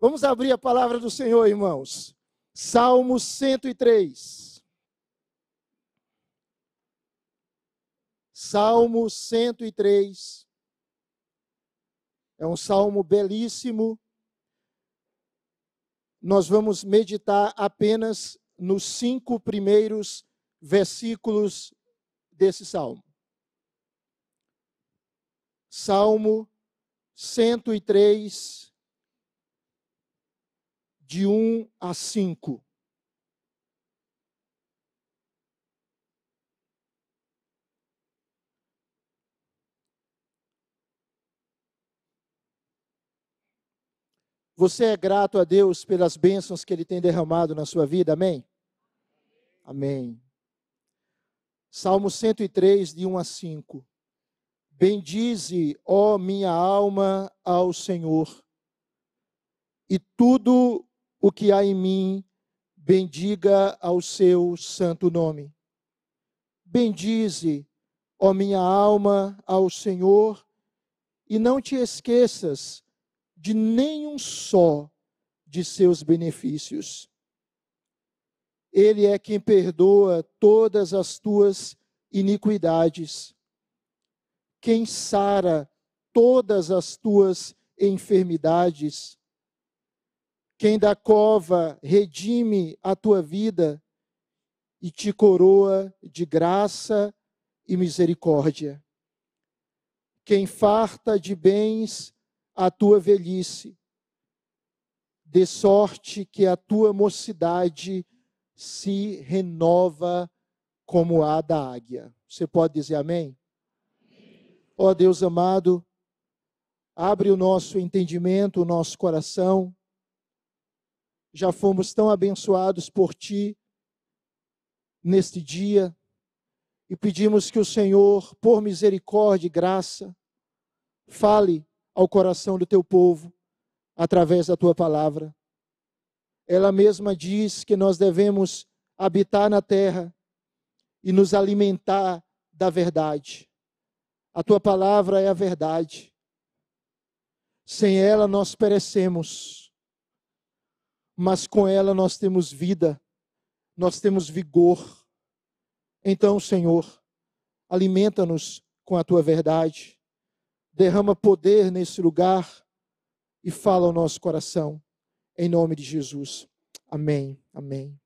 Vamos abrir a palavra do Senhor, irmãos. Salmo 103. Salmo 103. É um salmo belíssimo. Nós vamos meditar apenas nos cinco primeiros versículos desse salmo. Salmo 103, de 1 a 5. Você é grato a Deus pelas bênçãos que Ele tem derramado na sua vida, amém? Amém. Salmo 103, de 1 a 5. Bendize, ó minha alma, ao Senhor, e tudo o que há em mim, bendiga ao seu santo nome. Bendize, ó minha alma, ao Senhor, e não te esqueças de nenhum só de seus benefícios. Ele é quem perdoa todas as tuas iniquidades, quem sara todas as tuas enfermidades, quem da cova redime a tua vida e te coroa de graça e misericórdia, quem farta de bens a tua velhice, de sorte que a tua mocidade se renova como a da águia. Você pode dizer amém? Ó oh, Deus amado, abre o nosso entendimento, o nosso coração. Já fomos tão abençoados por Ti neste dia e pedimos que o Senhor, por misericórdia e graça, fale ao coração do teu povo através da tua palavra. Ela mesma diz que nós devemos habitar na terra e nos alimentar da verdade. A tua palavra é a verdade. Sem ela nós perecemos, mas com ela nós temos vida, nós temos vigor. Então, Senhor, alimenta-nos com a tua verdade derrama poder nesse lugar e fala ao nosso coração, em nome de Jesus. Amém, amém.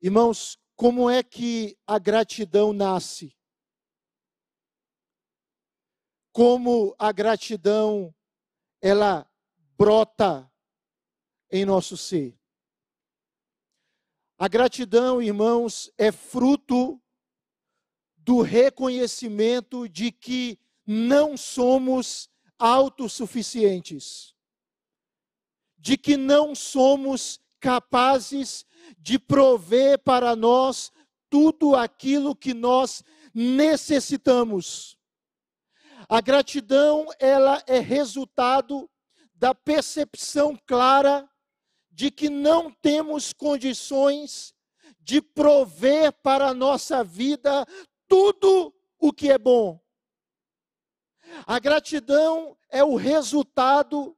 Irmãos, como é que a gratidão nasce? Como a gratidão ela brota em nosso ser? A gratidão, irmãos, é fruto do reconhecimento de que não somos autossuficientes, de que não somos capazes de prover para nós tudo aquilo que nós necessitamos. A gratidão, ela é resultado da percepção clara de que não temos condições de prover para a nossa vida tudo o que é bom. A gratidão é o resultado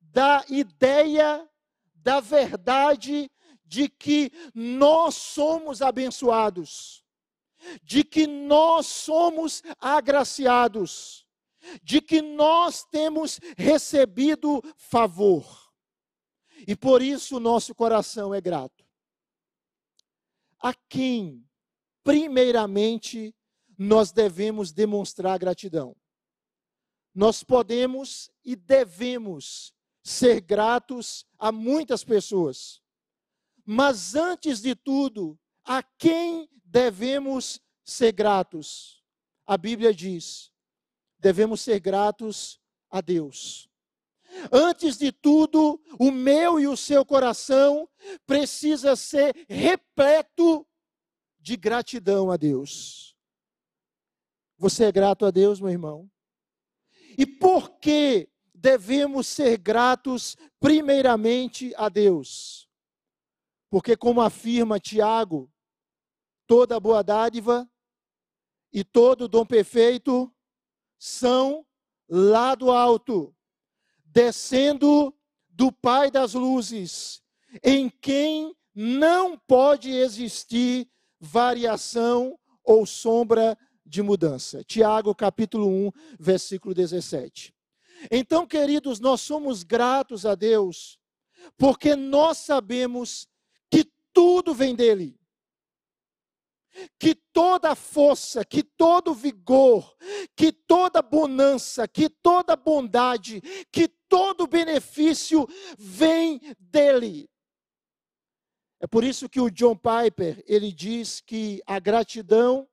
da ideia, da verdade de que nós somos abençoados, de que nós somos agraciados, de que nós temos recebido favor. E por isso o nosso coração é grato. A quem, primeiramente, nós devemos demonstrar gratidão? Nós podemos e devemos ser gratos a muitas pessoas. Mas antes de tudo, a quem devemos ser gratos? A Bíblia diz: devemos ser gratos a Deus. Antes de tudo, o meu e o seu coração precisa ser repleto de gratidão a Deus. Você é grato a Deus, meu irmão? E por que devemos ser gratos primeiramente a Deus? Porque, como afirma Tiago, toda boa dádiva e todo dom perfeito são lá do alto, descendo do Pai das luzes, em quem não pode existir variação ou sombra de mudança. Tiago, capítulo 1, versículo 17. Então, queridos, nós somos gratos a Deus, porque nós sabemos que tudo vem dele. Que toda força, que todo vigor, que toda bonança, que toda bondade, que todo benefício vem dele. É por isso que o John Piper, ele diz que a gratidão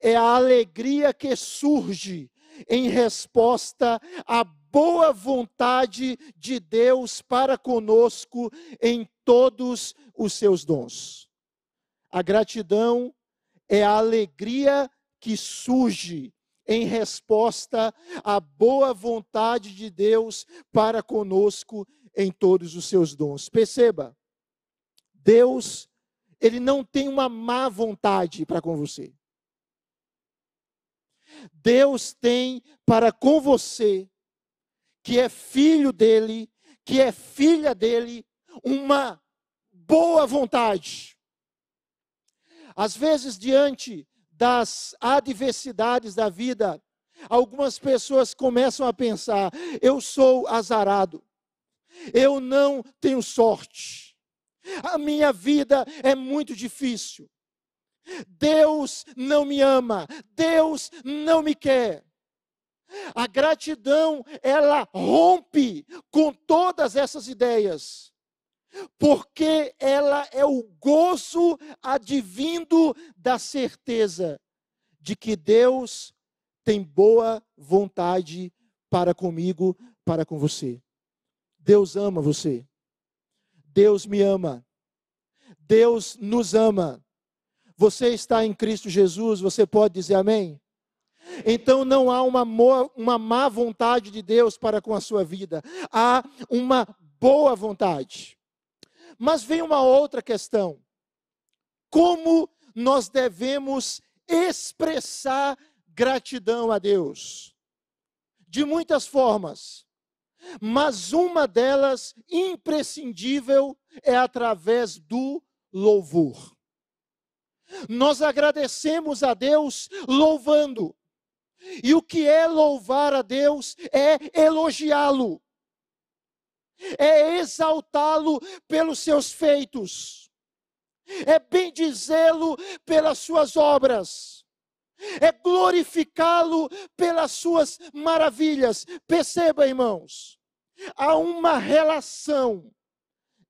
é a alegria que surge em resposta à boa vontade de Deus para conosco em todos os seus dons. A gratidão é a alegria que surge em resposta à boa vontade de Deus para conosco em todos os seus dons. Perceba, Deus, ele não tem uma má vontade para com você. Deus tem para com você, que é filho dele, que é filha dele, uma boa vontade. Às vezes, diante das adversidades da vida, algumas pessoas começam a pensar: eu sou azarado, eu não tenho sorte, a minha vida é muito difícil. Deus não me ama, Deus não me quer. A gratidão, ela rompe com todas essas ideias, porque ela é o gozo advindo da certeza de que Deus tem boa vontade para comigo, para com você. Deus ama você. Deus me ama. Deus nos ama. Você está em Cristo Jesus, você pode dizer amém? Então não há uma, uma má vontade de Deus para com a sua vida, há uma boa vontade. Mas vem uma outra questão: como nós devemos expressar gratidão a Deus? De muitas formas, mas uma delas imprescindível é através do louvor. Nós agradecemos a Deus louvando. E o que é louvar a Deus é elogiá-lo, é exaltá-lo pelos seus feitos, é bendizê-lo pelas suas obras, é glorificá-lo pelas suas maravilhas. Perceba, irmãos, há uma relação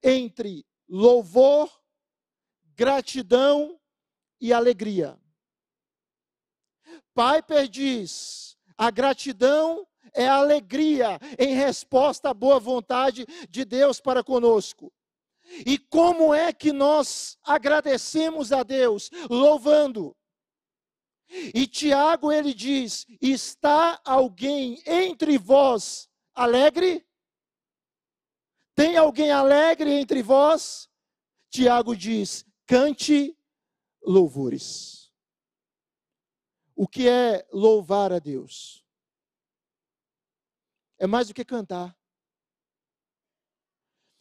entre louvor, gratidão e alegria. Piper diz: a gratidão é a alegria em resposta à boa vontade de Deus para conosco. E como é que nós agradecemos a Deus? Louvando. E Tiago ele diz: Está alguém entre vós alegre? Tem alguém alegre entre vós? Tiago diz: Cante louvores. O que é louvar a Deus? É mais do que cantar.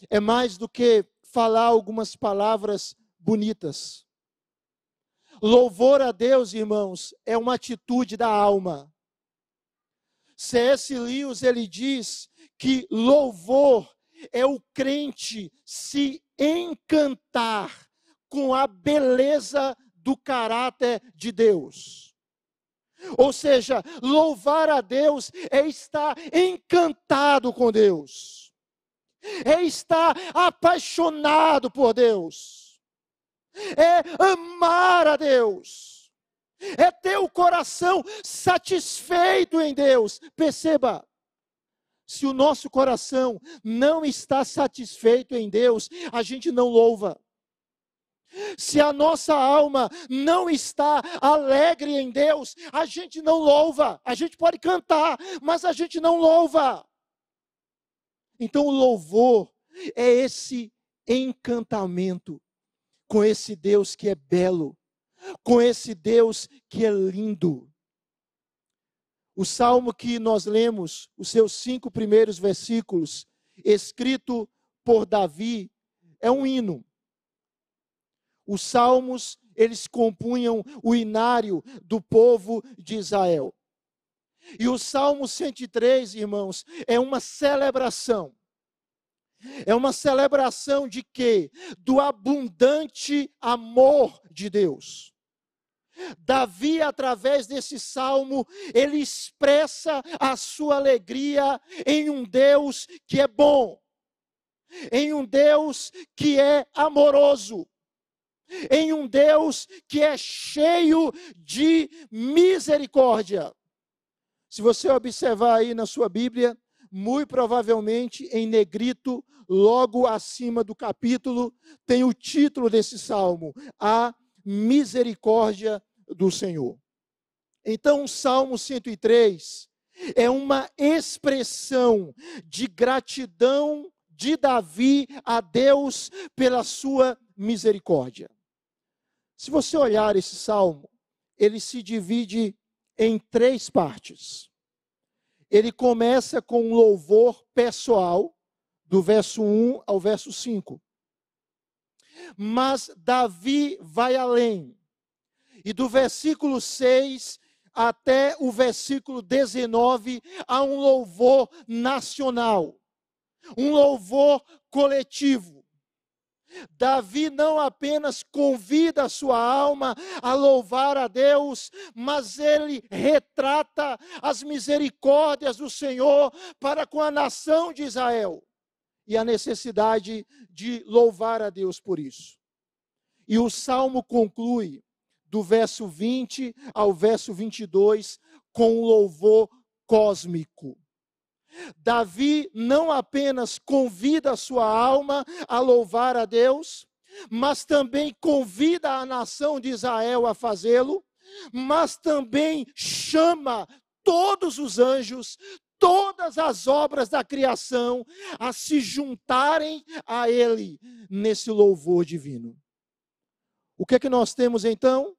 É mais do que falar algumas palavras bonitas. Louvor a Deus, irmãos, é uma atitude da alma. C.S. Lewis ele diz que louvor é o crente se encantar com a beleza do caráter de Deus. Ou seja, louvar a Deus é estar encantado com Deus, é estar apaixonado por Deus, é amar a Deus, é ter o coração satisfeito em Deus. Perceba, se o nosso coração não está satisfeito em Deus, a gente não louva. Se a nossa alma não está alegre em Deus, a gente não louva. A gente pode cantar, mas a gente não louva. Então o louvor é esse encantamento com esse Deus que é belo, com esse Deus que é lindo. O salmo que nós lemos, os seus cinco primeiros versículos, escrito por Davi, é um hino. Os salmos, eles compunham o inário do povo de Israel. E o Salmo 103, irmãos, é uma celebração. É uma celebração de quê? Do abundante amor de Deus. Davi, através desse salmo, ele expressa a sua alegria em um Deus que é bom, em um Deus que é amoroso, em um Deus que é cheio de misericórdia. Se você observar aí na sua Bíblia, muito provavelmente em negrito, logo acima do capítulo, tem o título desse salmo: A Misericórdia do Senhor. Então, o Salmo 103 é uma expressão de gratidão de Davi a Deus pela sua misericórdia. Se você olhar esse salmo, ele se divide em três partes. Ele começa com um louvor pessoal, do verso 1 ao verso 5. Mas Davi vai além. E do versículo 6 até o versículo 19 há um louvor nacional, um louvor coletivo. Davi não apenas convida a sua alma a louvar a Deus, mas ele retrata as misericórdias do Senhor para com a nação de Israel e a necessidade de louvar a Deus por isso. E o salmo conclui, do verso 20 ao verso 22, com um louvor cósmico. Davi não apenas convida a sua alma a louvar a Deus, mas também convida a nação de Israel a fazê-lo, mas também chama todos os anjos, todas as obras da criação a se juntarem a ele nesse louvor divino. O que é que nós temos então?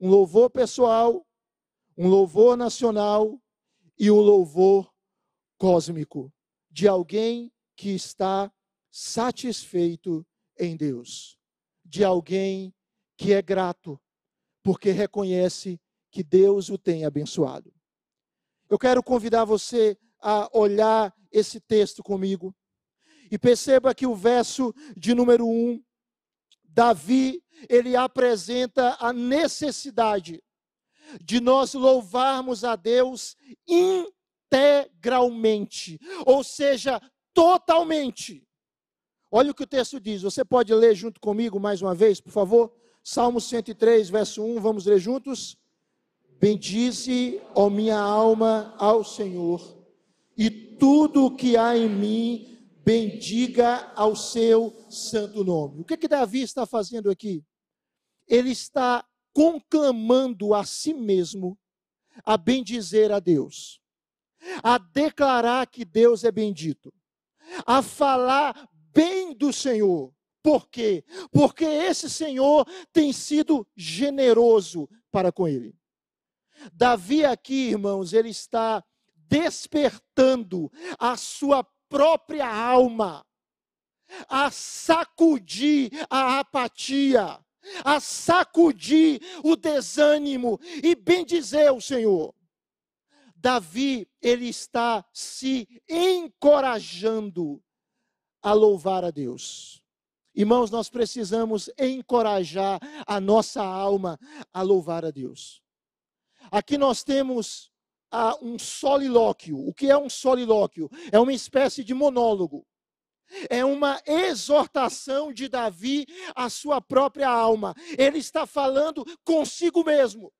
Um louvor pessoal, um louvor nacional e um louvor cósmico de alguém que está satisfeito em Deus, de alguém que é grato, porque reconhece que Deus o tem abençoado. Eu quero convidar você a olhar esse texto comigo e perceba que o verso de número 1, Davi, ele apresenta a necessidade de nós louvarmos a Deus integralmente, ou seja, totalmente. Olha o que o texto diz. Você pode ler junto comigo mais uma vez, por favor? Salmo 103, verso 1, vamos ler juntos? Bendize, ó minha alma, ao Senhor, e tudo o que há em mim, bendiga ao seu santo nome. O que que Davi está fazendo aqui? Ele está conclamando a si mesmo a bendizer a Deus a declarar que Deus é bendito, a falar bem do Senhor. Por quê? Porque esse Senhor tem sido generoso para com ele. Davi aqui, irmãos, ele está despertando a sua própria alma a sacudir a apatia, a sacudir o desânimo e bendizer o Senhor. Davi, ele está se encorajando a louvar a Deus. Irmãos, nós precisamos encorajar a nossa alma a louvar a Deus. Aqui nós temos ah, um solilóquio. O que é um solilóquio? É uma espécie de monólogo. É uma exortação de Davi à sua própria alma. Ele está falando consigo mesmo.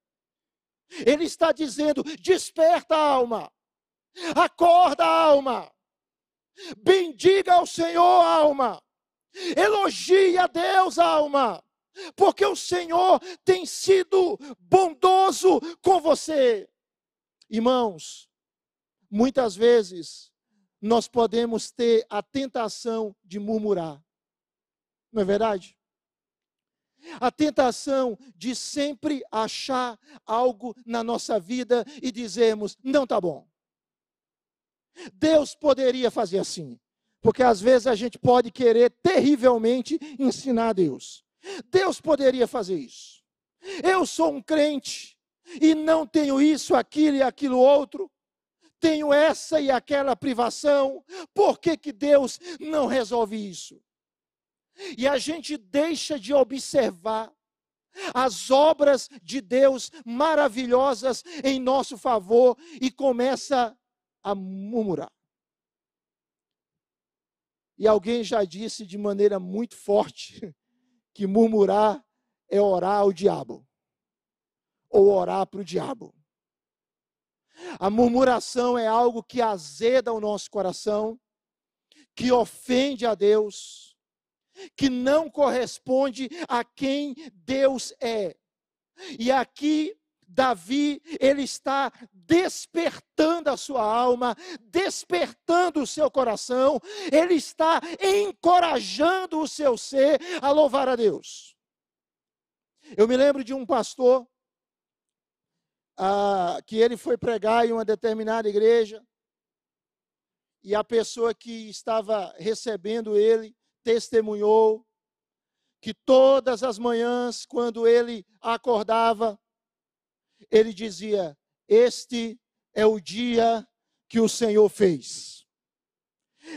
Ele está dizendo: desperta, alma, acorda, alma, bendiga ao Senhor, alma, elogie a Deus, alma, porque o Senhor tem sido bondoso com você. Irmãos, muitas vezes nós podemos ter a tentação de murmurar, não é verdade? A tentação de sempre achar algo na nossa vida e dizermos: não está bom. Deus poderia fazer assim. Porque às vezes a gente pode querer terrivelmente ensinar a Deus. Deus poderia fazer isso. Eu sou um crente e não tenho isso, aquilo e aquilo outro. Tenho essa e aquela privação. Por que, que Deus não resolve isso? E a gente deixa de observar as obras de Deus maravilhosas em nosso favor e começa a murmurar. E alguém já disse de maneira muito forte que murmurar é orar ao diabo, ou orar para o diabo. A murmuração é algo que azeda o nosso coração, que ofende a Deus, que não corresponde a quem Deus é. E aqui Davi, ele está despertando a sua alma, despertando o seu coração, ele está encorajando o seu ser a louvar a Deus. Eu me lembro de um pastor ah, que ele foi pregar em uma determinada igreja e a pessoa que estava recebendo ele testemunhou que todas as manhãs, quando ele acordava, ele dizia: Este é o dia que o Senhor fez.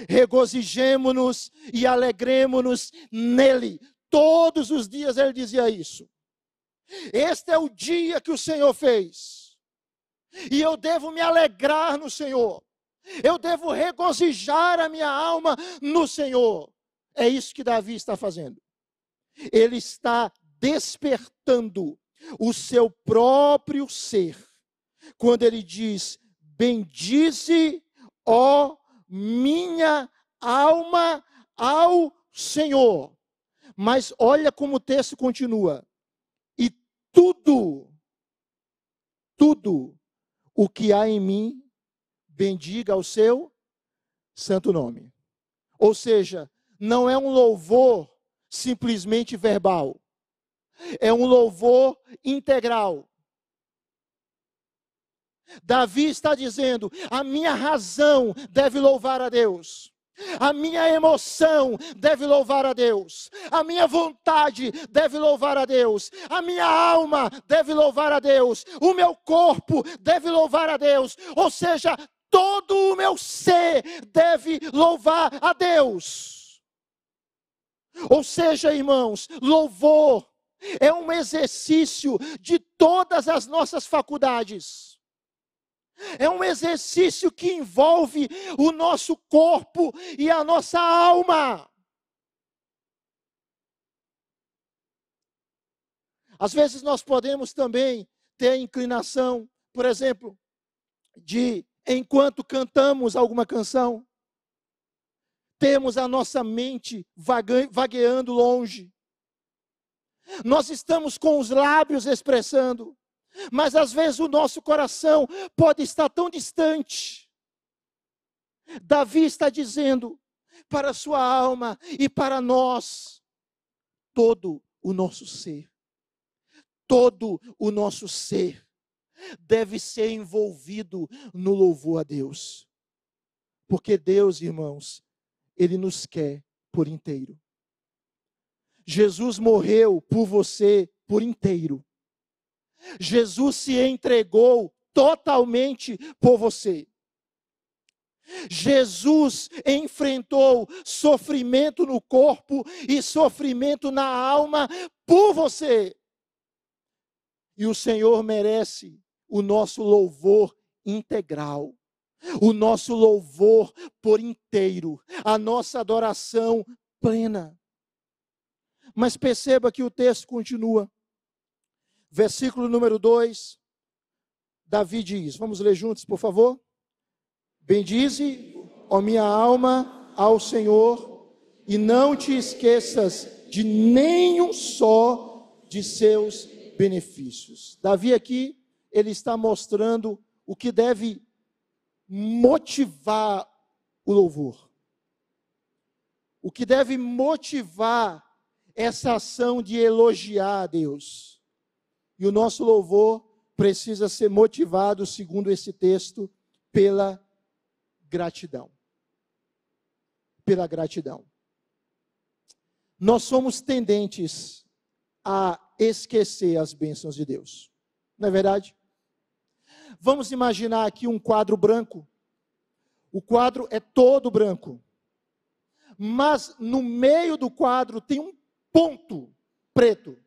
Regozijemo-nos e alegremos-nos nele. Todos os dias ele dizia isso. Este é o dia que o Senhor fez. E eu devo me alegrar no Senhor. Eu devo regozijar a minha alma no Senhor. É isso que Davi está fazendo. Ele está despertando o seu próprio ser, quando ele diz: Bendize, ó minha alma, ao Senhor. Mas olha como o texto continua. E tudo, tudo o que há em mim, bendiga o seu santo nome. Ou seja, não é um louvor simplesmente verbal é um louvor integral. Davi está dizendo: a minha razão deve louvar a Deus. A minha emoção deve louvar a Deus, a minha vontade deve louvar a Deus, a minha alma deve louvar a Deus, o meu corpo deve louvar a Deus, ou seja, todo o meu ser deve louvar a Deus. Ou seja, irmãos, louvor é um exercício de todas as nossas faculdades. É um exercício que envolve o nosso corpo e a nossa alma. Às vezes nós podemos também ter a inclinação, por exemplo, de enquanto cantamos alguma canção, temos a nossa mente vagueando longe. Nós estamos com os lábios expressando, mas às vezes o nosso coração pode estar tão distante. Davi está dizendo para sua alma e para nós, todo o nosso ser, todo o nosso ser deve ser envolvido no louvor a Deus. Porque Deus, irmãos, Ele nos quer por inteiro. Jesus morreu por você por inteiro. Jesus se entregou totalmente por você. Jesus enfrentou sofrimento no corpo e sofrimento na alma por você. E o Senhor merece o nosso louvor integral, o nosso louvor por inteiro, a nossa adoração plena. Mas perceba que o texto continua. Versículo número 2. Davi diz: Vamos ler juntos, por favor? Bendize, ó minha alma, ao Senhor, e não te esqueças de nenhum só de seus benefícios. Davi aqui, ele está mostrando o que deve motivar o louvor. O que deve motivar essa ação de elogiar a Deus. E o nosso louvor precisa ser motivado, segundo esse texto, pela gratidão. Pela gratidão. Nós somos tendentes a esquecer as bênçãos de Deus. Não é verdade? Vamos imaginar aqui um quadro branco. O quadro é todo branco. Mas no meio do quadro tem um ponto preto.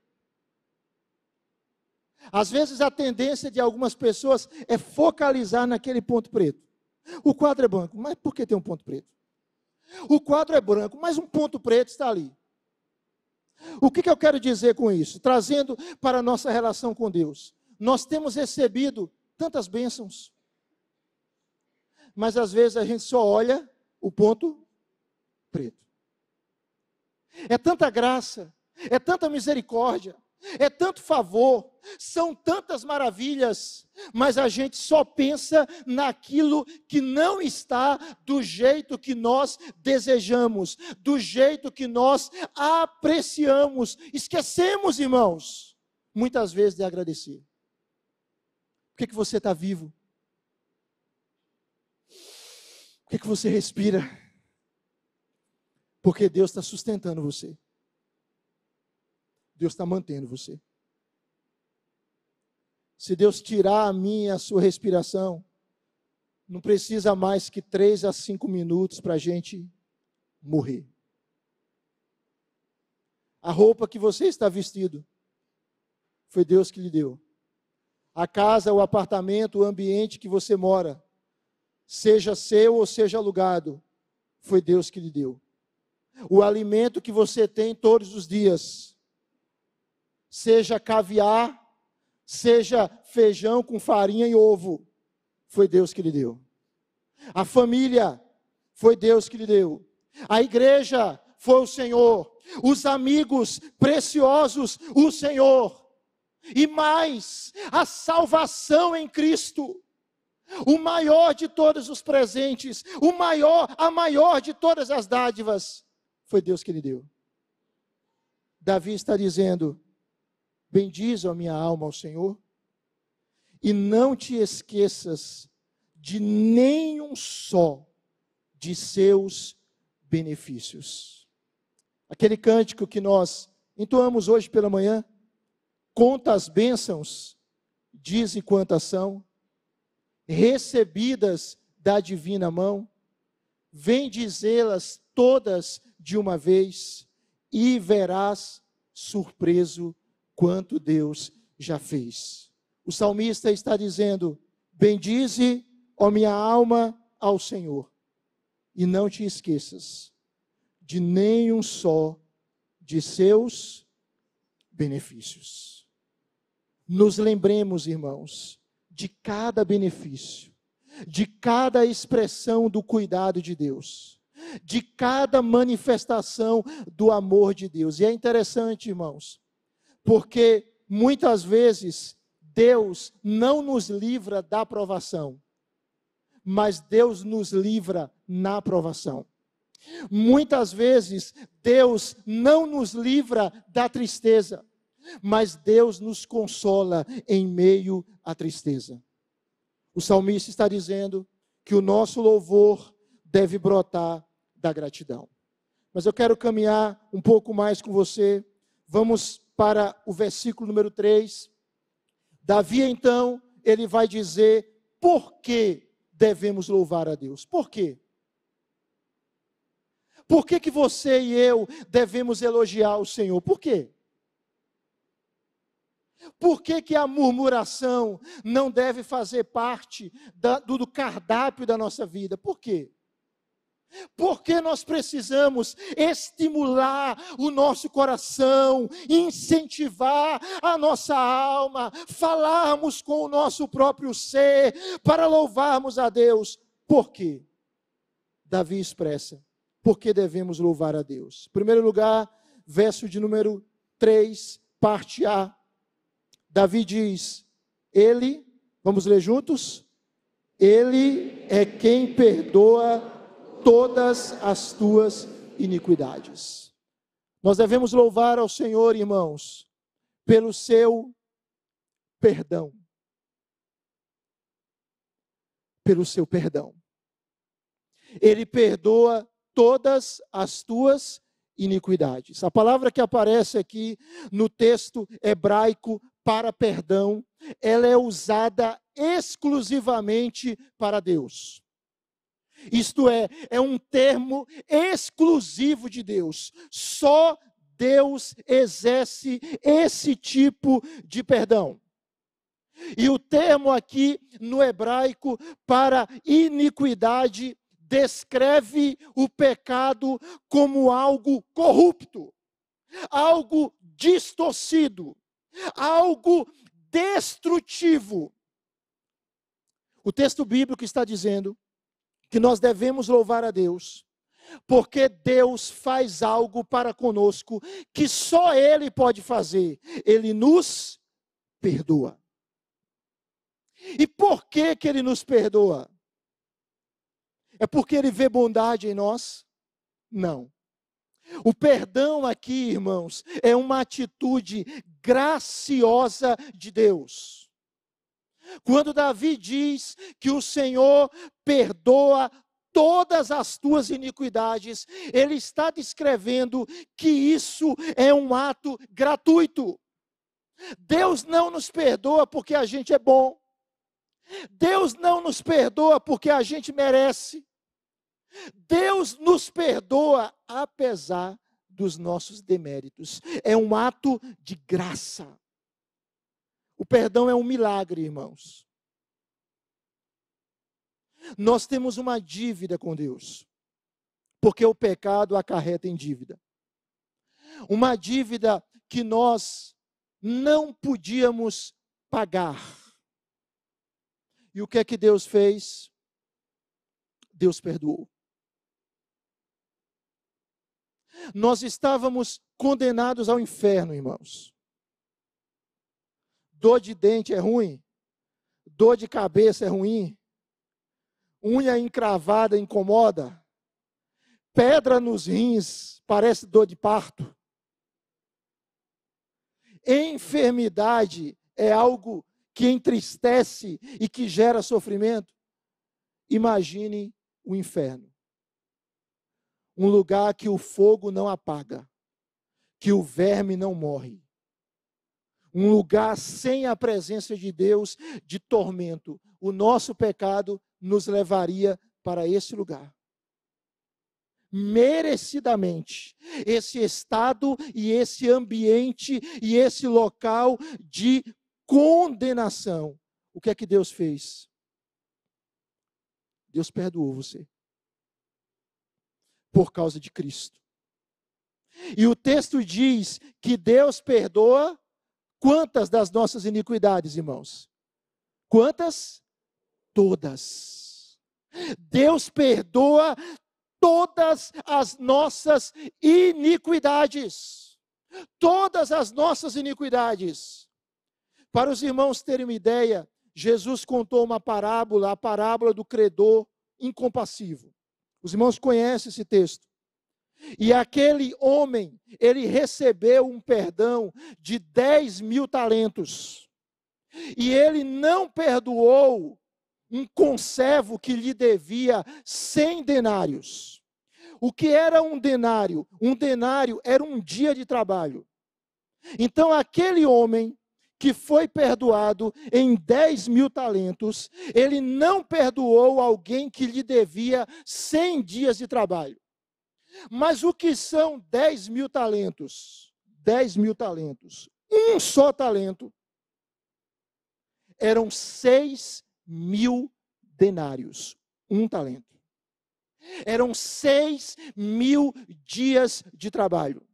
Às vezes a tendência de algumas pessoas é focalizar naquele ponto preto. O quadro é branco, mas por que tem um ponto preto? O quadro é branco, mas um ponto preto está ali. O que, que eu quero dizer com isso? Trazendo para a nossa relação com Deus. Nós temos recebido tantas bênçãos, mas às vezes a gente só olha o ponto preto. É tanta graça, é tanta misericórdia, é tanto favor, são tantas maravilhas, mas a gente só pensa naquilo que não está do jeito que nós desejamos, do jeito que nós apreciamos. Esquecemos, irmãos, muitas vezes de agradecer. Que, que você está vivo? Por que, que você respira? Porque Deus está sustentando você. Deus está mantendo você. Se Deus tirar a minha, a sua respiração, não precisa mais que três a cinco minutos para a gente morrer. A roupa que você está vestido foi Deus que lhe deu. A casa, o apartamento, o ambiente que você mora, seja seu ou seja alugado, foi Deus que lhe deu. O alimento que você tem todos os dias, seja caviar, seja feijão com farinha e ovo, foi Deus que lhe deu. A família foi Deus que lhe deu. A igreja foi o Senhor. Os amigos preciosos, o Senhor. E mais, a salvação em Cristo. O maior de todos os presentes, o maior, a maior de todas as dádivas, foi Deus que lhe deu. Davi está dizendo: Bendize a minha alma ao Senhor, e não te esqueças de nenhum só de seus benefícios. Aquele cântico que nós entoamos hoje pela manhã, conta as bênçãos, dize quantas são, recebidas da divina mão, vem dizê-las todas de uma vez, e verás surpreso quanto Deus já fez. O salmista está dizendo: Bendize, ó minha alma, ao Senhor, e não te esqueças de nenhum só de seus benefícios. Nos lembremos, irmãos, de cada benefício, de cada expressão do cuidado de Deus, de cada manifestação do amor de Deus. E é interessante, irmãos, porque muitas vezes Deus não nos livra da provação, mas Deus nos livra na provação. Muitas vezes Deus não nos livra da tristeza, mas Deus nos consola em meio à tristeza. O salmista está dizendo que o nosso louvor deve brotar da gratidão. Mas eu quero caminhar um pouco mais com você. Vamos para o versículo número 3. Davi, então, ele vai dizer por que devemos louvar a Deus. Por quê? Por que, que você e eu devemos elogiar o Senhor? Por quê? Por que, que a murmuração não deve fazer parte da, do, cardápio da nossa vida? Por quê? Porque nós precisamos estimular o nosso coração, incentivar a nossa alma, falarmos com o nosso próprio ser para louvarmos a Deus. Por quê? Davi expressa, porque devemos louvar a Deus. Em primeiro lugar, verso de número 3, parte A. Davi diz: Ele, vamos ler juntos? Ele é quem perdoa todas as tuas iniquidades. Nós devemos louvar ao Senhor, irmãos, pelo seu perdão. Pelo seu perdão. Ele perdoa todas as tuas iniquidades. A palavra que aparece aqui no texto hebraico para perdão, ela é usada exclusivamente para Deus. Isto é, é um termo exclusivo de Deus. Só Deus exerce esse tipo de perdão. E o termo aqui no hebraico para iniquidade descreve o pecado como algo corrupto, algo distorcido, algo destrutivo. O texto bíblico está dizendo que nós devemos louvar a Deus, porque Deus faz algo para conosco que só Ele pode fazer. Ele nos perdoa. E por que que Ele nos perdoa? É porque ele vê bondade em nós? Não. O perdão aqui, irmãos, é uma atitude graciosa de Deus. Quando Davi diz que o Senhor perdoa todas as tuas iniquidades, ele está descrevendo que isso é um ato gratuito. Deus não nos perdoa porque a gente é bom. Deus não nos perdoa porque a gente merece. Deus nos perdoa apesar dos nossos deméritos. É um ato de graça. O perdão é um milagre, irmãos. Nós temos uma dívida com Deus, porque o pecado acarreta em dívida. Uma dívida que nós não podíamos pagar. E o que é que Deus fez? Deus perdoou. Nós estávamos condenados ao inferno, irmãos. Dor de dente é ruim, dor de cabeça é ruim, unha encravada incomoda, pedra nos rins parece dor de parto. Enfermidade é algo que entristece e que gera sofrimento. Imagine o inferno um lugar que o fogo não apaga, que o verme não morre. Um lugar sem a presença de Deus, de tormento. O nosso pecado nos levaria para esse lugar. Merecidamente, esse estado e esse ambiente e esse local de condenação. O que é que Deus fez? Deus perdoou você por causa de Cristo. E o texto diz que Deus perdoa quantas das nossas iniquidades, irmãos? Quantas? Todas. Deus perdoa todas as nossas iniquidades. Todas as nossas iniquidades. Para os irmãos terem uma ideia, Jesus contou uma parábola, a parábola do credor incompassivo. Os irmãos conhecem esse texto. E aquele homem, ele recebeu um perdão de 10 mil talentos. E ele não perdoou um conservo que lhe devia 100 denários. O que era um denário? Um denário era um dia de trabalho. Então, aquele homem que foi perdoado em 10 mil talentos, ele não perdoou alguém que lhe devia 100 dias de trabalho. Mas o que são 10 mil talentos? 10 mil talentos. Um só talento eram 6 mil denários. Um talento. Eram 6 mil dias de trabalho.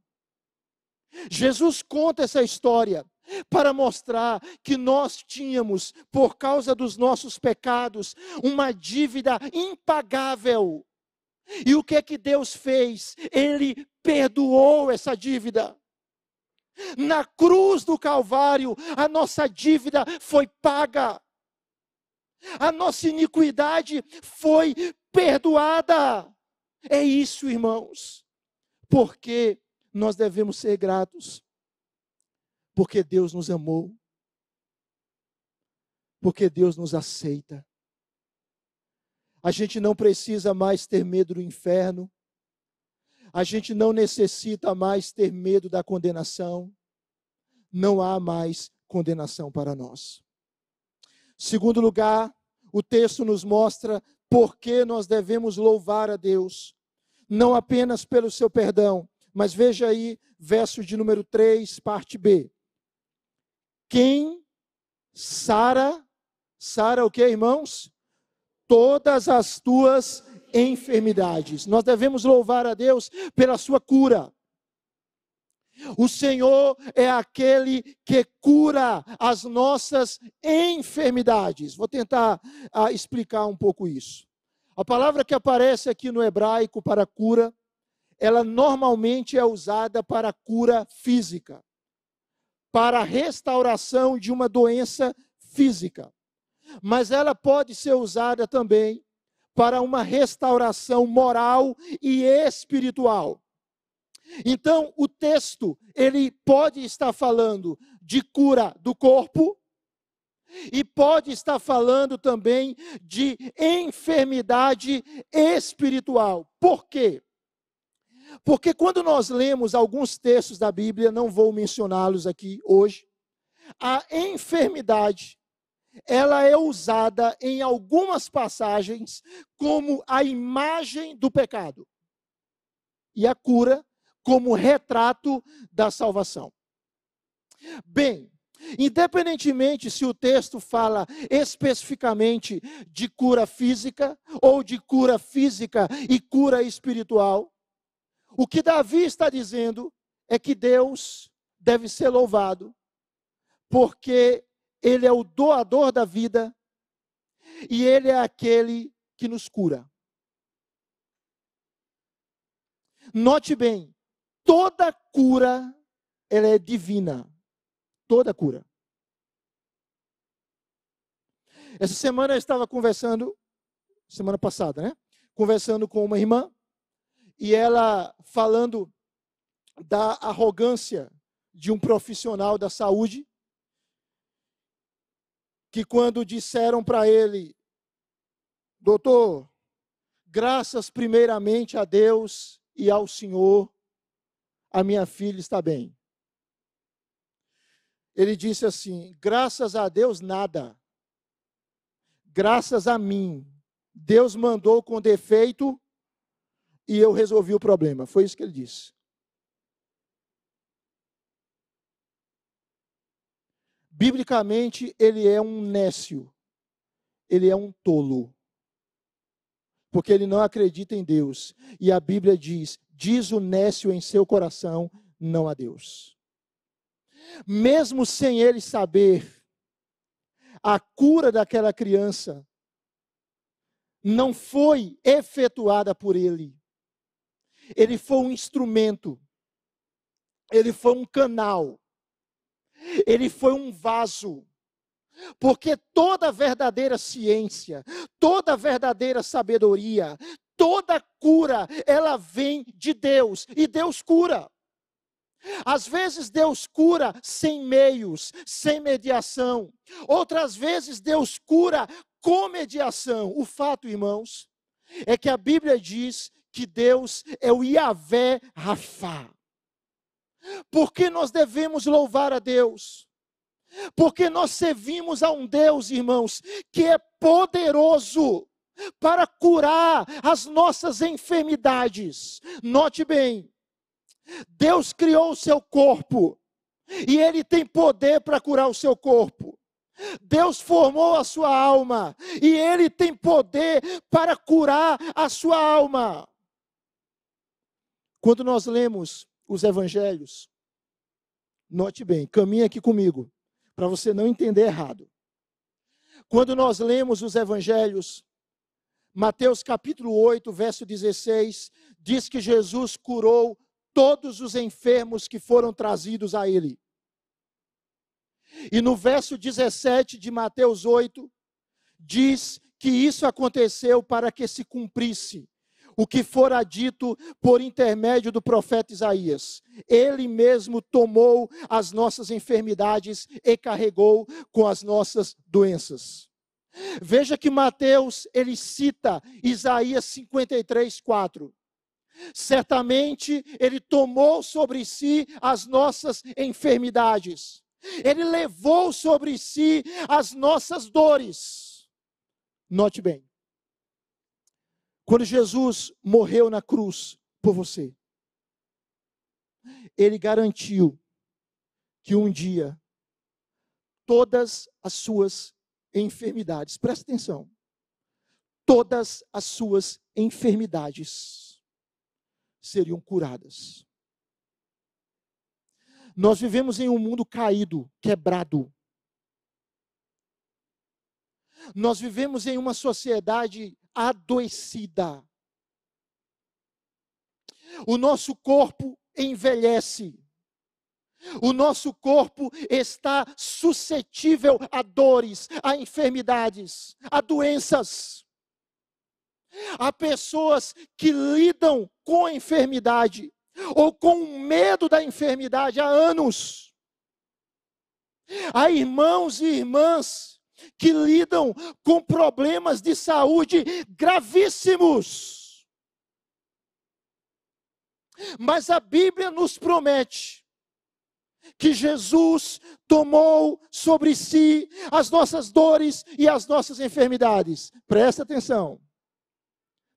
Jesus conta essa história para mostrar que nós tínhamos, por causa dos nossos pecados, uma dívida impagável. E o que é que Deus fez? Ele perdoou essa dívida. Na cruz do Calvário, a nossa dívida foi paga. A nossa iniquidade foi perdoada. É isso, irmãos. Porque nós devemos ser gratos, porque Deus nos amou, porque Deus nos aceita. A gente não precisa mais ter medo do inferno, a gente não necessita mais ter medo da condenação, não há mais condenação para nós. Segundo lugar, o texto nos mostra por que nós devemos louvar a Deus, não apenas pelo seu perdão, mas veja aí, verso de número 3, parte B. Quem sara, sara o que, irmãos? Todas as tuas enfermidades. Nós devemos louvar a Deus pela sua cura. O Senhor é aquele que cura as nossas enfermidades. Vou tentar uh, explicar um pouco isso. A palavra que aparece aqui no hebraico para cura, ela normalmente é usada para cura física, para restauração de uma doença física. Mas ela pode ser usada também para uma restauração moral e espiritual. Então, o texto, ele pode estar falando de cura do corpo e pode estar falando também de enfermidade espiritual. Por quê? Porque quando nós lemos alguns textos da Bíblia, não vou mencioná-los aqui hoje, a enfermidade ela é usada em algumas passagens como a imagem do pecado. E a cura como retrato da salvação. Bem, independentemente se o texto fala especificamente de cura física ou de cura física e cura espiritual, o que Davi está dizendo é que Deus deve ser louvado, porque Ele é o doador da vida e Ele é aquele que nos cura. Note bem, toda cura ela é divina. Toda cura. Essa semana eu estava conversando, semana passada, né? Conversando com uma irmã, e ela falando da arrogância de um profissional da saúde, que quando disseram para ele, doutor, graças primeiramente a Deus e ao Senhor, a minha filha está bem. Ele disse assim: graças a Deus, nada. Graças a mim. Deus mandou com defeito e eu resolvi o problema. Foi isso que ele disse. Biblicamente, ele é um nécio. Ele é um tolo. Porque ele não acredita em Deus. E a Bíblia diz: diz o nécio em seu coração, não a Deus. Mesmo sem ele saber, a cura daquela criança não foi efetuada por ele. Ele foi um instrumento, ele foi um canal, ele foi um vaso. Porque toda verdadeira ciência, toda verdadeira sabedoria, toda cura, ela vem de Deus e Deus cura. Às vezes Deus cura sem meios, sem mediação. Outras vezes Deus cura com mediação. O fato, irmãos, é que a Bíblia diz que Deus é o Yahvé Rafá. Por que nós devemos louvar a Deus? Porque nós servimos a um Deus, irmãos, que é poderoso para curar as nossas enfermidades. Note bem, Deus criou o seu corpo e ele tem poder para curar o seu corpo. Deus formou a sua alma e ele tem poder para curar a sua alma. Quando nós lemos os evangelhos, note bem, caminhe aqui comigo, para você não entender errado. Quando nós lemos os evangelhos, Mateus capítulo 8, verso 16, diz que Jesus curou todos os enfermos que foram trazidos a ele. E no verso 17 de Mateus 8, diz que isso aconteceu para que se cumprisse o que fora dito por intermédio do profeta Isaías. Ele mesmo tomou as nossas enfermidades e carregou com as nossas doenças. Veja que Mateus ele cita Isaías 53, 4. Certamente ele tomou sobre si as nossas enfermidades. Ele levou sobre si as nossas dores. Note bem. Quando Jesus morreu na cruz por você, ele garantiu que um dia todas as suas enfermidades, presta atenção, todas as suas enfermidades seriam curadas. Nós vivemos em um mundo caído, quebrado. Nós vivemos em uma sociedade adoecida. O nosso corpo envelhece. O nosso corpo está suscetível a dores, a enfermidades, a doenças. Há pessoas que lidam com a enfermidade ou com medo da enfermidade há anos. Há irmãos e irmãs que lidam com problemas de saúde gravíssimos. Mas a Bíblia nos promete que Jesus tomou sobre si as nossas dores e as nossas enfermidades. Presta atenção.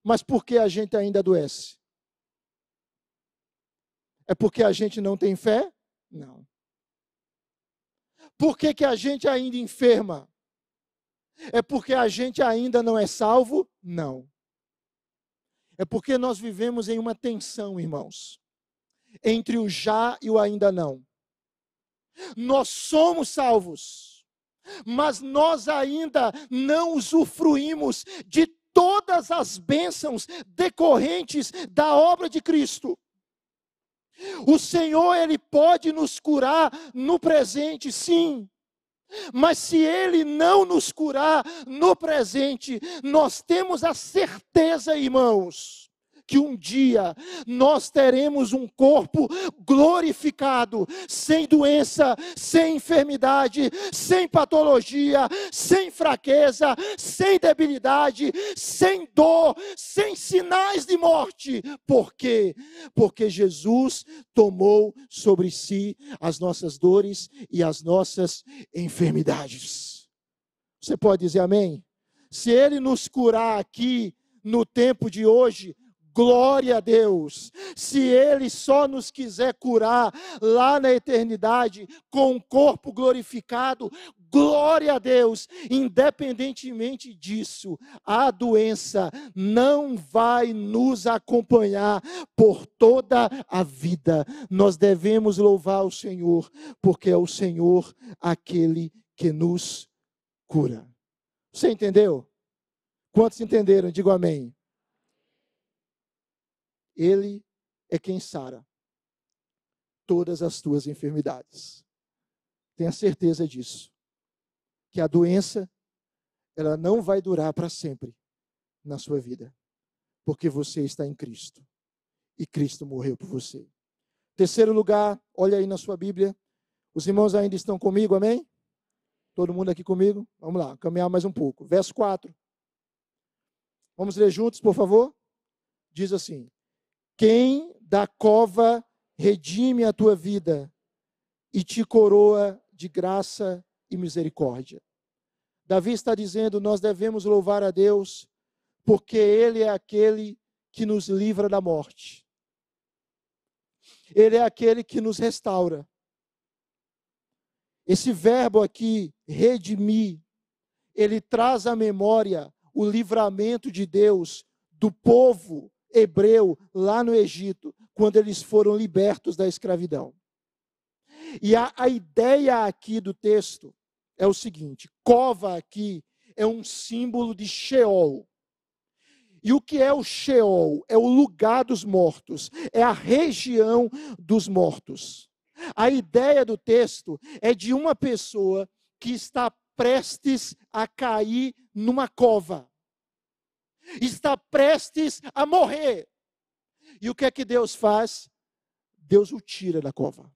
Mas por que a gente ainda adoece? É porque a gente não tem fé? Não. Por que, que a gente ainda enferma? É porque a gente ainda não é salvo? Não. É porque nós vivemos em uma tensão, irmãos, entre o já e o ainda não. Nós somos salvos, mas nós ainda não usufruímos de todas as bênçãos decorrentes da obra de Cristo. O Senhor, Ele pode nos curar no presente, sim. Mas se Ele não nos curar no presente, nós temos a certeza, irmãos, que um dia nós teremos um corpo glorificado, sem doença, sem enfermidade, sem patologia, sem fraqueza, sem debilidade, sem dor, sem sinais de morte. Por quê? Porque Jesus tomou sobre si as nossas dores e as nossas enfermidades. Você pode dizer amém? Se ele nos curar aqui no tempo de hoje, Glória a Deus. Se Ele só nos quiser curar lá na eternidade com um corpo glorificado, glória a Deus. Independentemente disso, a doença não vai nos acompanhar por toda a vida. Nós devemos louvar o Senhor, porque é o Senhor aquele que nos cura. Você entendeu? Quantos entenderam? Digo amém. Ele é quem sara todas as tuas enfermidades. Tenha certeza disso. Que a doença, ela não vai durar para sempre na sua vida. Porque você está em Cristo. E Cristo morreu por você. Terceiro lugar, olha aí na sua Bíblia. Os irmãos ainda estão comigo, amém? Todo mundo aqui comigo? Vamos lá, caminhar mais um pouco. Verso 4. Vamos ler juntos, por favor? Diz assim: quem da cova redime a tua vida e te coroa de graça e misericórdia. Davi está dizendo: nós devemos louvar a Deus, porque Ele é aquele que nos livra da morte. Ele é aquele que nos restaura. Esse verbo aqui, redimir, ele traz à memória o livramento de Deus do povo hebreu lá no Egito, quando eles foram libertos da escravidão. E a, a ideia aqui do texto é o seguinte: cova aqui é um símbolo de Sheol. E o que é o Sheol? É o lugar dos mortos, é a região dos mortos. A ideia do texto é de uma pessoa que está prestes a cair numa cova. Está prestes a morrer. E o que é que Deus faz? Deus o tira da cova.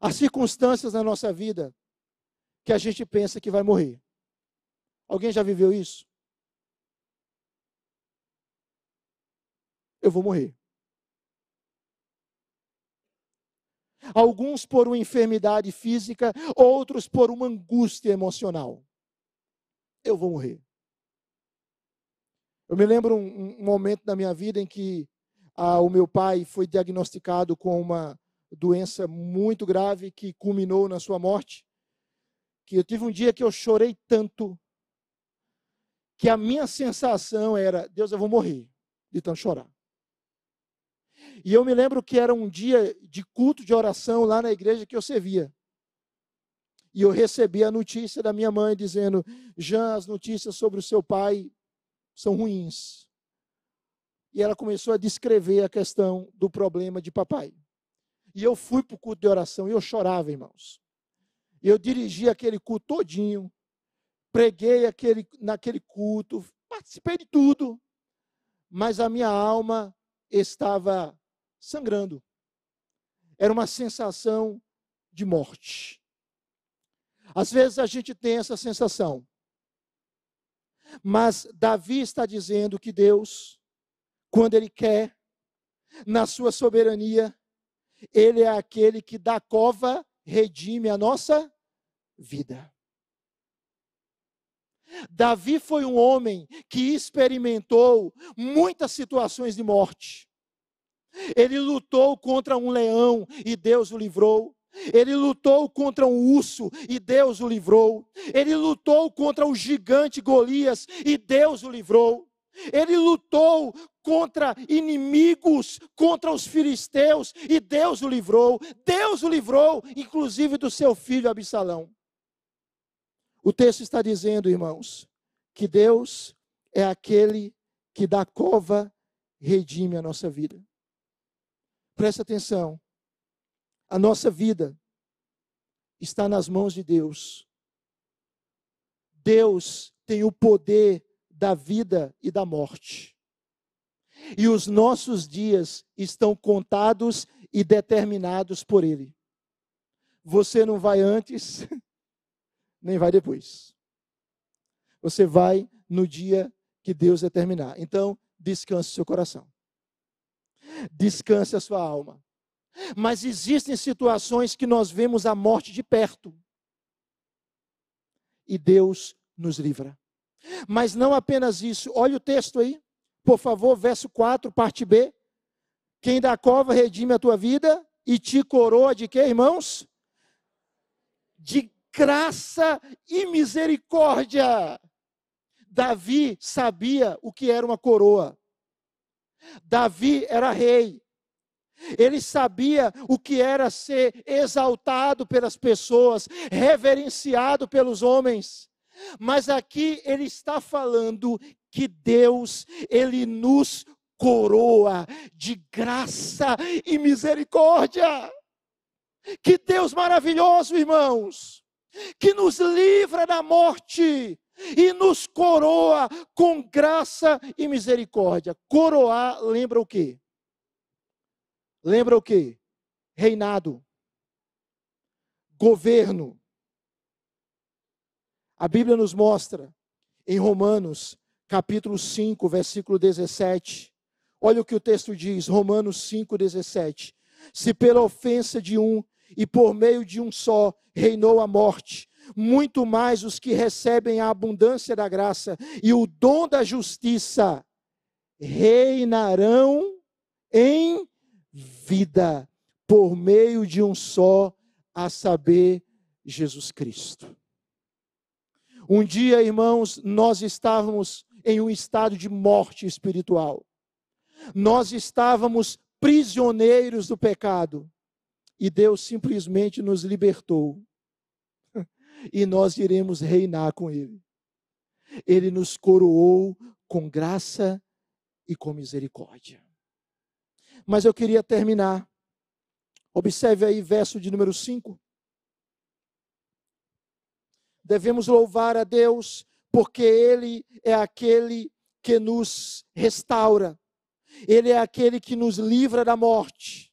Há circunstâncias na nossa vida que a gente pensa que vai morrer. Alguém já viveu isso? Eu vou morrer. Alguns por uma enfermidade física, outros por uma angústia emocional. Eu vou morrer. Eu me lembro um, um momento da minha vida em que ah, o meu pai foi diagnosticado com uma doença muito grave que culminou na sua morte. Que eu tive um dia que eu chorei tanto que a minha sensação era: Deus, eu vou morrer de tanto chorar. E eu me lembro que era um dia de culto de oração lá na igreja que eu servia. E eu recebi a notícia da minha mãe dizendo: Jean, as notícias sobre o seu pai são ruins. E ela começou a descrever a questão do problema de papai. E eu fui para o culto de oração e eu chorava, irmãos. Eu dirigi aquele culto todinho, preguei aquele, naquele culto, participei de tudo, mas a minha alma estava sangrando. Era uma sensação de morte. Às vezes a gente tem essa sensação. Mas Davi está dizendo que Deus, quando Ele quer, na sua soberania, Ele é aquele que da cova redime a nossa vida. Davi foi um homem que experimentou muitas situações de morte. Ele lutou contra um leão e Deus o livrou. Ele lutou contra um urso e Deus o livrou. Ele lutou contra o gigante Golias e Deus o livrou. Ele lutou contra inimigos, contra os filisteus e Deus o livrou. Deus o livrou, inclusive do seu filho Absalão. O texto está dizendo, irmãos, que Deus é aquele que da cova redime a nossa vida. Preste atenção. A nossa vida está nas mãos de Deus. Deus tem o poder da vida e da morte. E os nossos dias estão contados e determinados por Ele. Você não vai antes, nem vai depois. Você vai no dia que Deus determinar. Então, descanse seu coração descanse a sua alma. Mas existem situações que nós vemos a morte de perto. E Deus nos livra. Mas não apenas isso. Olha o texto aí, por favor, verso 4, parte B. Quem da cova redime a tua vida e te coroa de quê, irmãos? De graça e misericórdia. Davi sabia o que era uma coroa. Davi era rei. Ele sabia o que era ser exaltado pelas pessoas, reverenciado pelos homens. Mas aqui ele está falando que Deus, ele nos coroa de graça e misericórdia. Que Deus maravilhoso, irmãos, que nos livra da morte, e nos coroa com graça e misericórdia. Coroar lembra o quê? Lembra o quê? Reinado, governo. A Bíblia nos mostra em Romanos, capítulo 5, versículo 17. Olha o que o texto diz, Romanos 5, 17. Se pela ofensa de um e por meio de um só reinou a morte, muito mais os que recebem a abundância da graça e o dom da justiça reinarão em vida por meio de um só, a saber, Jesus Cristo. Um dia, irmãos, nós estávamos em um estado de morte espiritual. Nós estávamos prisioneiros do pecado e Deus simplesmente nos libertou e nós iremos reinar com Ele. Ele nos coroou com graça e com misericórdia. Mas eu queria terminar. Observe aí verso de número 5. Devemos louvar a Deus porque Ele é aquele que nos restaura, Ele é aquele que nos livra da morte,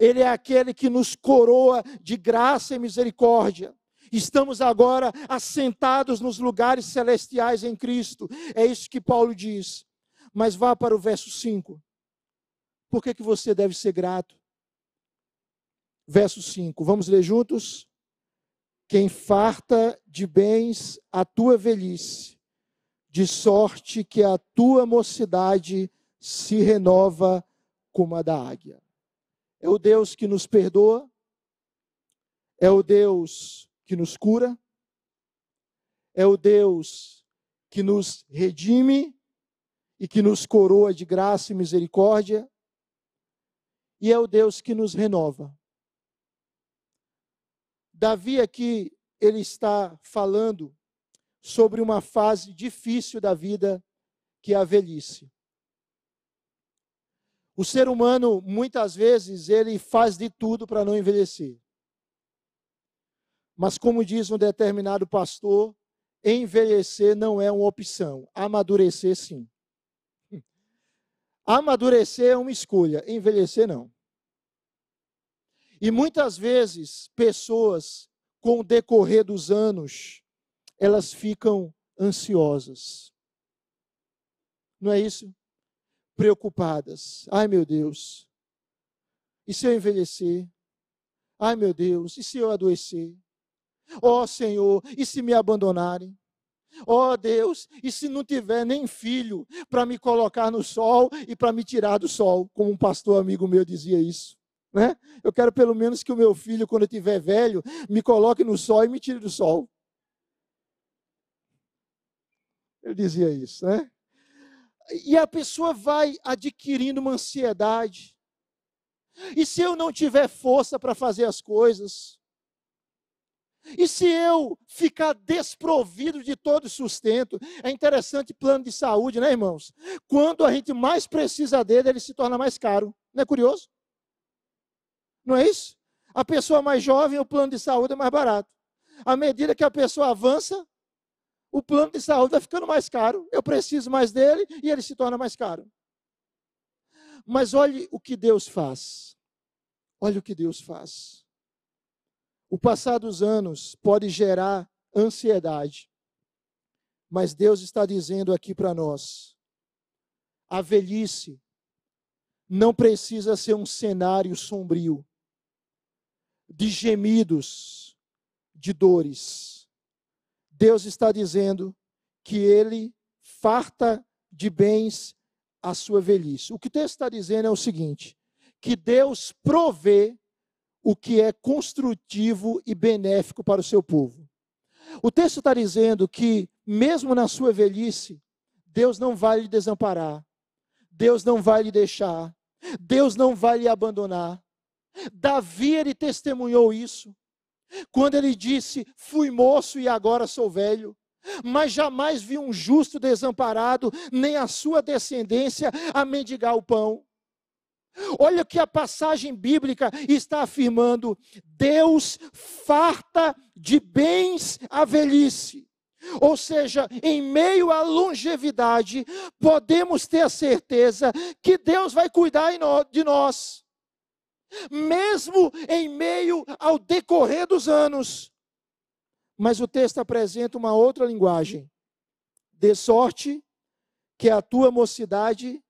Ele é aquele que nos coroa de graça e misericórdia. Estamos agora assentados nos lugares celestiais em Cristo. É isso que Paulo diz. Mas vá para o verso 5. Por que, que você deve ser grato? Verso 5. Vamos ler juntos? Quem farta de bens a tua velhice, de sorte que a tua mocidade se renova como a da águia. É o Deus que nos perdoa, é o Deus que nos cura, é o Deus que nos redime e que nos coroa de graça e misericórdia, e é o Deus que nos renova. Davi aqui, ele está falando sobre uma fase difícil da vida, que é a velhice. O ser humano, muitas vezes, ele faz de tudo para não envelhecer. Mas, como diz um determinado pastor, envelhecer não é uma opção, amadurecer sim. Amadurecer é uma escolha, envelhecer não. E muitas vezes, pessoas, com o decorrer dos anos, elas ficam ansiosas. Não é isso? Preocupadas. Ai, meu Deus. E se eu envelhecer? Ai, meu Deus. E se eu adoecer? Ó oh, Senhor, e se me abandonarem? Oh, Deus, e se não tiver nem filho para me colocar no sol e para me tirar do sol, como um pastor amigo meu dizia isso. Né? Eu quero pelo menos que o meu filho, quando eu estiver velho, me coloque no sol e me tire do sol. Ele dizia isso, né? E a pessoa vai adquirindo uma ansiedade. E se eu não tiver força para fazer as coisas? E se eu ficar desprovido de todo sustento? É interessante plano de saúde, né, irmãos? Quando a gente mais precisa dele, ele se torna mais caro. Não é curioso? Não é isso? A pessoa mais jovem, o plano de saúde é mais barato. À medida que a pessoa avança, o plano de saúde vai ficando mais caro. Eu preciso mais dele e ele se torna mais caro. Mas olhe o que Deus faz. Olhe o que Deus faz. O passar dos anos pode gerar ansiedade. Mas Deus está dizendo aqui para nós: a velhice não precisa ser um cenário sombrio de gemidos, de dores. Deus está dizendo que ele farta de bens a sua velhice. O que o texto está dizendo é o seguinte: que Deus provê o que é construtivo e benéfico para o seu povo. O texto está dizendo que, mesmo na sua velhice, Deus não vai lhe desamparar, Deus não vai lhe deixar, Deus não vai lhe abandonar. Davi, ele testemunhou isso. Quando ele disse: Fui moço e agora sou velho. Mas jamais vi um justo desamparado, nem a sua descendência a mendigar o pão. Olha o que a passagem bíblica está afirmando: Deus farta de bens a velhice. Ou seja, em meio à longevidade, podemos ter a certeza que Deus vai cuidar de nós mesmo em meio ao decorrer dos anos. Mas o texto apresenta uma outra linguagem. De sorte que a tua mocidade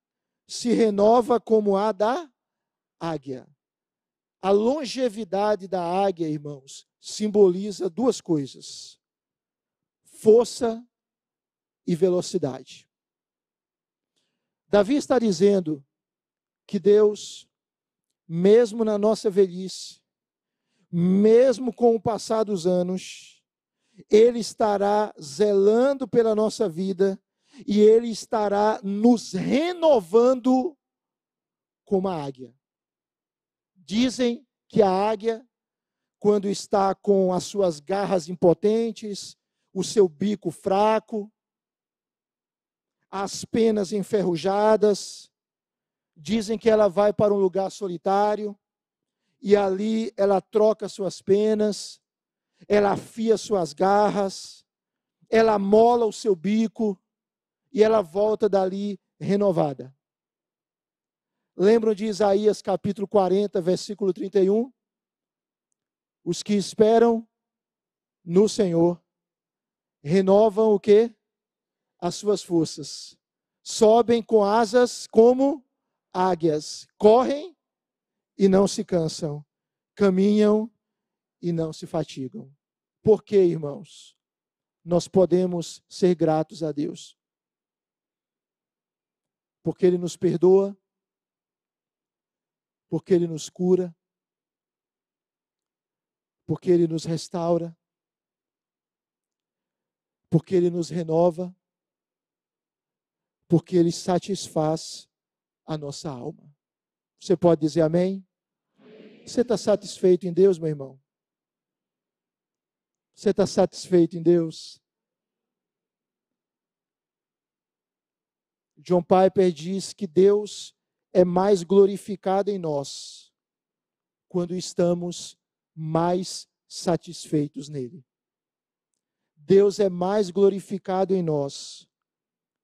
se renova como a da águia. A longevidade da águia, irmãos, simboliza duas coisas: força e velocidade. Davi está dizendo que Deus mesmo na nossa velhice, mesmo com o passar dos anos, Ele estará zelando pela nossa vida e Ele estará nos renovando como a águia. Dizem que a águia, quando está com as suas garras impotentes, o seu bico fraco, as penas enferrujadas, Dizem que ela vai para um lugar solitário e ali ela troca suas penas, ela afia suas garras ela mola o seu bico e ela volta dali renovada. Lembram de Isaías capítulo 40, versículo 31? Os que esperam no Senhor renovam o que? As suas forças. Sobem com asas como águias, correm e não se cansam, caminham e não se fatigam. Por que, irmãos? Nós podemos ser gratos a Deus. Porque Ele nos perdoa, porque Ele nos cura, porque Ele nos restaura, porque Ele nos renova, porque Ele satisfaz a nossa alma. Você pode dizer amém? Você está satisfeito em Deus, meu irmão? Você está satisfeito em Deus? John Piper diz que Deus é mais glorificado em nós quando estamos mais satisfeitos nele. Deus é mais glorificado em nós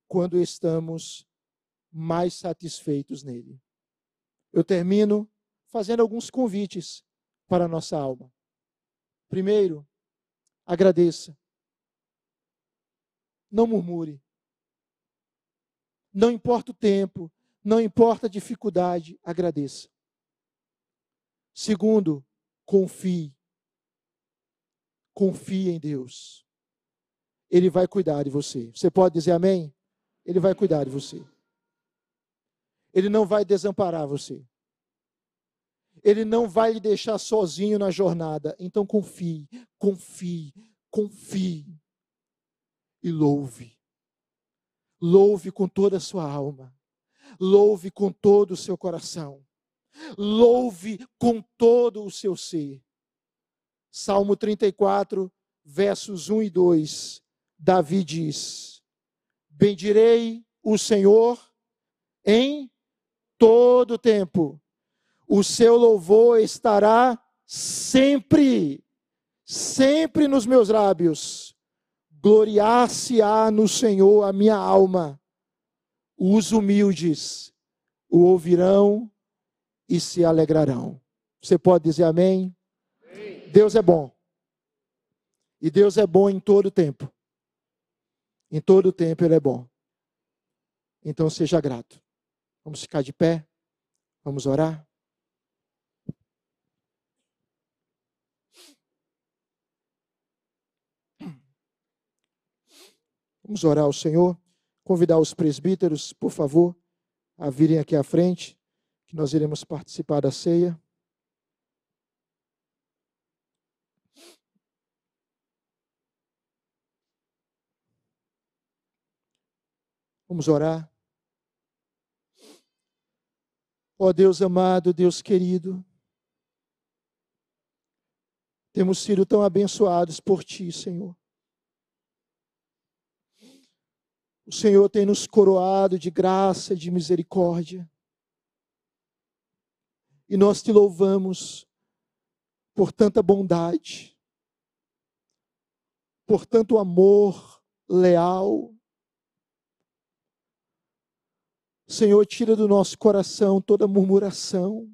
quando estamos mais satisfeitos nele. Eu termino fazendo alguns convites para a nossa alma. Primeiro, agradeça. Não murmure. Não importa o tempo, não importa a dificuldade, agradeça. Segundo, confie. Confie em Deus. Ele vai cuidar de você. Você pode dizer amém? Ele vai cuidar de você. Ele não vai desamparar você. Ele não vai lhe deixar sozinho na jornada. Então confie, confie, confie. E louve. Louve com toda a sua alma. Louve com todo o seu coração. Louve com todo o seu ser. Salmo 34, versos 1 e 2. Davi diz: Bendirei o Senhor em todo tempo. O seu louvor estará sempre, sempre nos meus lábios. Gloriar-se-á no Senhor a minha alma. Os humildes o ouvirão e se alegrarão. Você pode dizer amém? amém? Deus é bom. E Deus é bom em todo tempo. Em todo tempo Ele é bom. Então seja grato. Vamos ficar de pé. Vamos orar. Vamos orar ao Senhor. Convidar os presbíteros, por favor, a virem aqui à frente, que nós iremos participar da ceia. Vamos orar. Ó oh, Deus amado, Deus querido, temos sido tão abençoados por Ti, Senhor. O Senhor tem nos coroado de graça, de misericórdia. E nós te louvamos por tanta bondade, por tanto amor leal, Senhor, tira do nosso coração toda murmuração.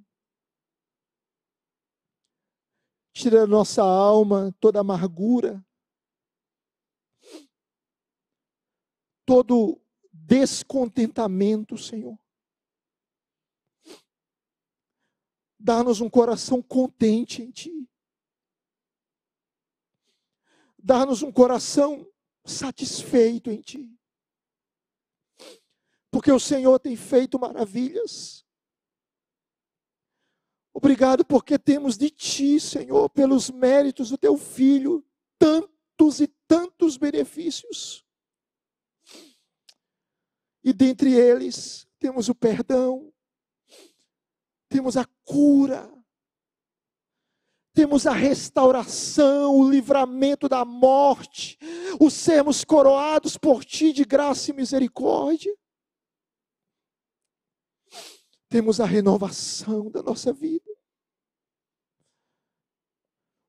Tira da nossa alma toda amargura. Todo descontentamento, Senhor. Dá-nos um coração contente em Ti. Dá-nos um coração satisfeito em Ti porque o Senhor tem feito maravilhas. Obrigado porque temos de Ti, Senhor, pelos méritos do Teu Filho, tantos e tantos benefícios. E dentre eles, temos o perdão, temos a cura, temos a restauração, o livramento da morte, o sermos coroados por Ti de graça e misericórdia temos a renovação da nossa vida.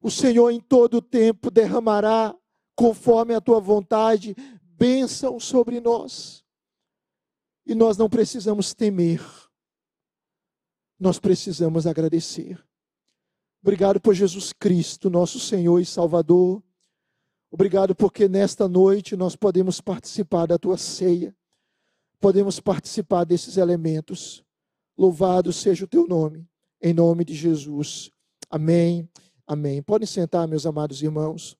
O Senhor em todo o tempo derramará conforme a tua vontade, bênção sobre nós. E nós não precisamos temer, nós precisamos agradecer. Obrigado por Jesus Cristo, nosso Senhor e Salvador. Obrigado porque nesta noite nós podemos participar da tua ceia, podemos participar desses elementos. Louvado seja o teu nome, em nome de Jesus. Amém. Amém. Podem sentar, meus amados irmãos.